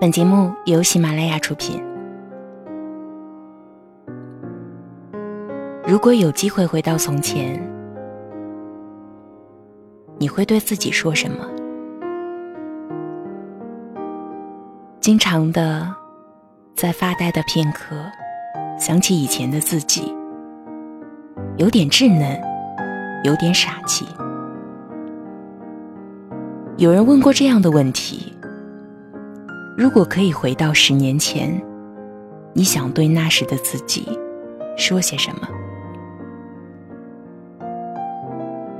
本节目由喜马拉雅出品。如果有机会回到从前，你会对自己说什么？经常的在发呆的片刻，想起以前的自己，有点稚嫩，有点傻气。有人问过这样的问题。如果可以回到十年前，你想对那时的自己说些什么？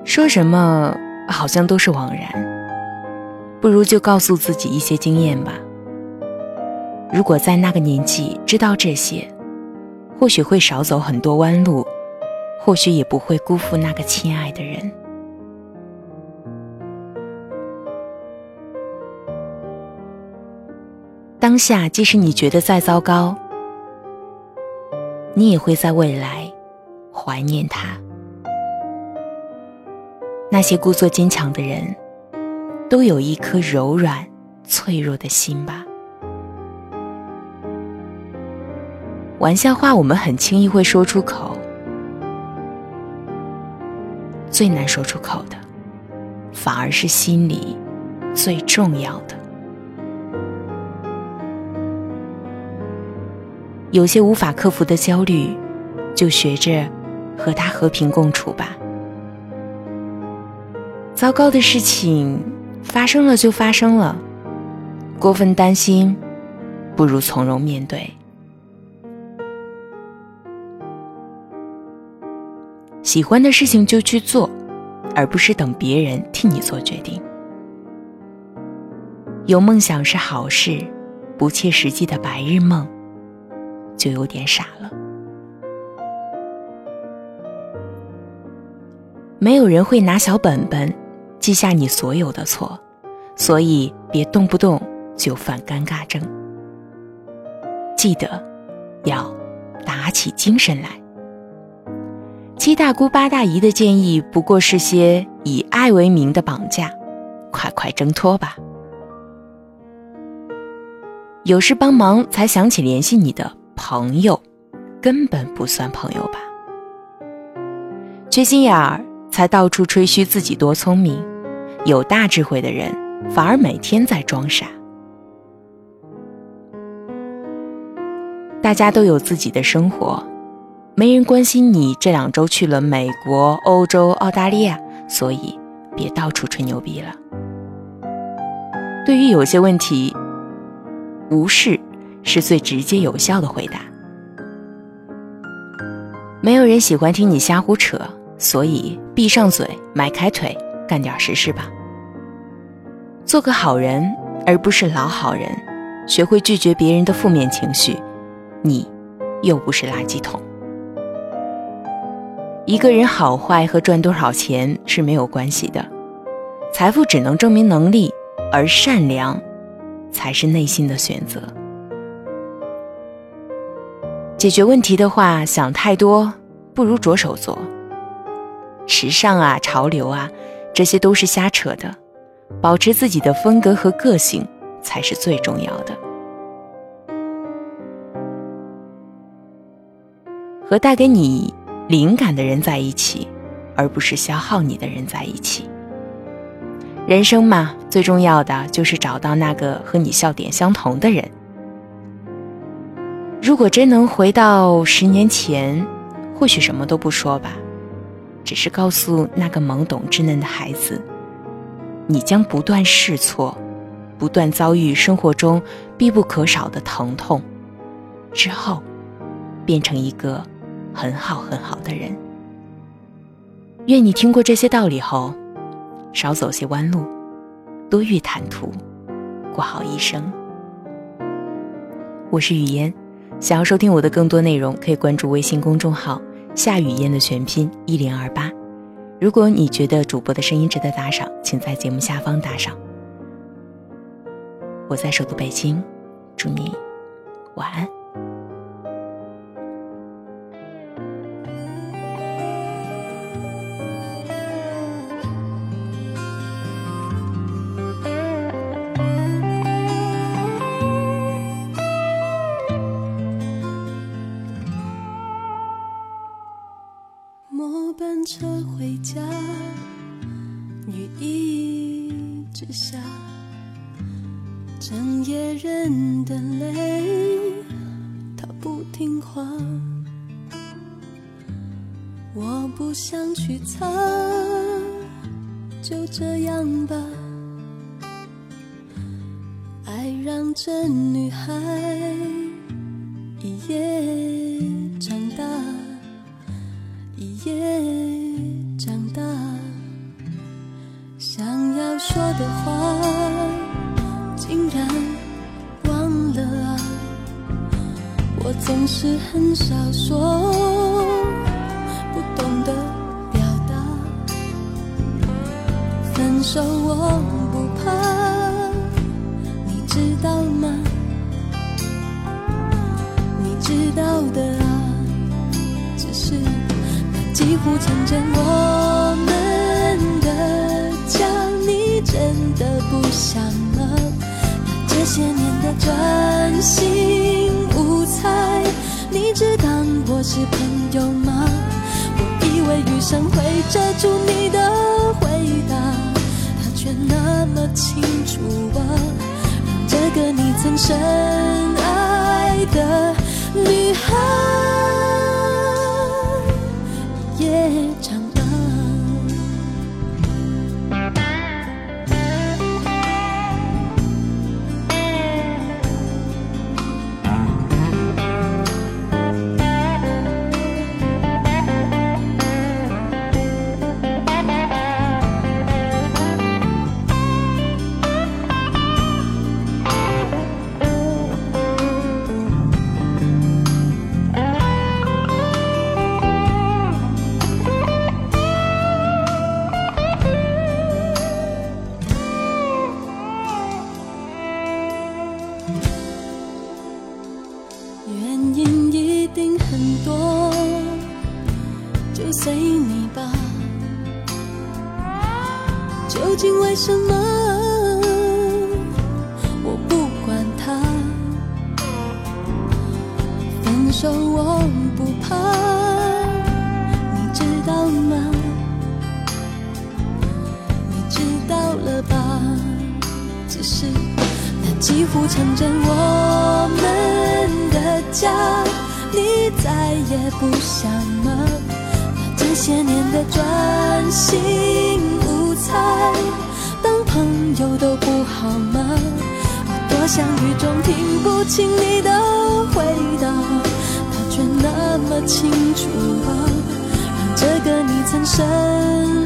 说什么好像都是枉然，不如就告诉自己一些经验吧。如果在那个年纪知道这些，或许会少走很多弯路，或许也不会辜负那个亲爱的人。当下，即使你觉得再糟糕，你也会在未来怀念他。那些故作坚强的人，都有一颗柔软、脆弱的心吧。玩笑话，我们很轻易会说出口，最难说出口的，反而是心里最重要的。有些无法克服的焦虑，就学着和他和平共处吧。糟糕的事情发生了就发生了，过分担心不如从容面对。喜欢的事情就去做，而不是等别人替你做决定。有梦想是好事，不切实际的白日梦。就有点傻了。没有人会拿小本本记下你所有的错，所以别动不动就犯尴尬症。记得要打起精神来。七大姑八大姨的建议不过是些以爱为名的绑架，快快挣脱吧。有事帮忙才想起联系你的。朋友根本不算朋友吧？缺心眼儿才到处吹嘘自己多聪明，有大智慧的人反而每天在装傻。大家都有自己的生活，没人关心你这两周去了美国、欧洲、澳大利亚，所以别到处吹牛逼了。对于有些问题，无视。是最直接有效的回答。没有人喜欢听你瞎胡扯，所以闭上嘴，迈开腿，干点实事吧。做个好人，而不是老好人。学会拒绝别人的负面情绪，你又不是垃圾桶。一个人好坏和赚多少钱是没有关系的，财富只能证明能力，而善良才是内心的选择。解决问题的话，想太多不如着手做。时尚啊，潮流啊，这些都是瞎扯的。保持自己的风格和个性才是最重要的。和带给你灵感的人在一起，而不是消耗你的人在一起。人生嘛，最重要的就是找到那个和你笑点相同的人。如果真能回到十年前，或许什么都不说吧，只是告诉那个懵懂稚嫩的孩子，你将不断试错，不断遭遇生活中必不可少的疼痛，之后变成一个很好很好的人。愿你听过这些道理后，少走些弯路，多遇坦途，过好一生。我是雨嫣。想要收听我的更多内容，可以关注微信公众号“夏雨嫣”的全拼一零二八。如果你觉得主播的声音值得打赏，请在节目下方打赏。我在首都北京，祝你晚安。直下，整夜忍的泪，它不听话。我不想去擦，就这样吧。爱让这女孩一夜长大，一夜的话，竟然忘了啊！我总是很少说。不懂得表达。分手我不怕，你知道吗？你知道的啊，只是那几乎成真我们的不想吗？那这些年的专心无猜，你只当我是朋友吗？我以为余生会遮住你的回答。却那么清楚啊，让这个你曾深爱的女孩随你吧究竟为什么我不管他？分手我不怕，你知道吗？你知道了吧？只是那几乎成真我们的家，你再也不想吗？把这些年的专心无。猜，当朋友都不好吗？我多想雨中听不清你的回答，他却那么清楚啊，让这个你曾深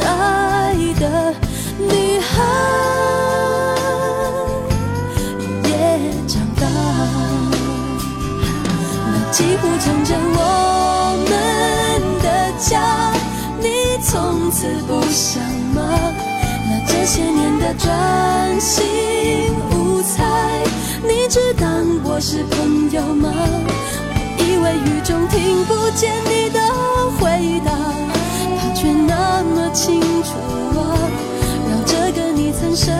爱的女孩也长大。那几乎成真此不想吗？这些年的专心无猜，你只当我是朋友吗？我以为雨中听不见你的回答，他却那么清楚啊，让这个你曾深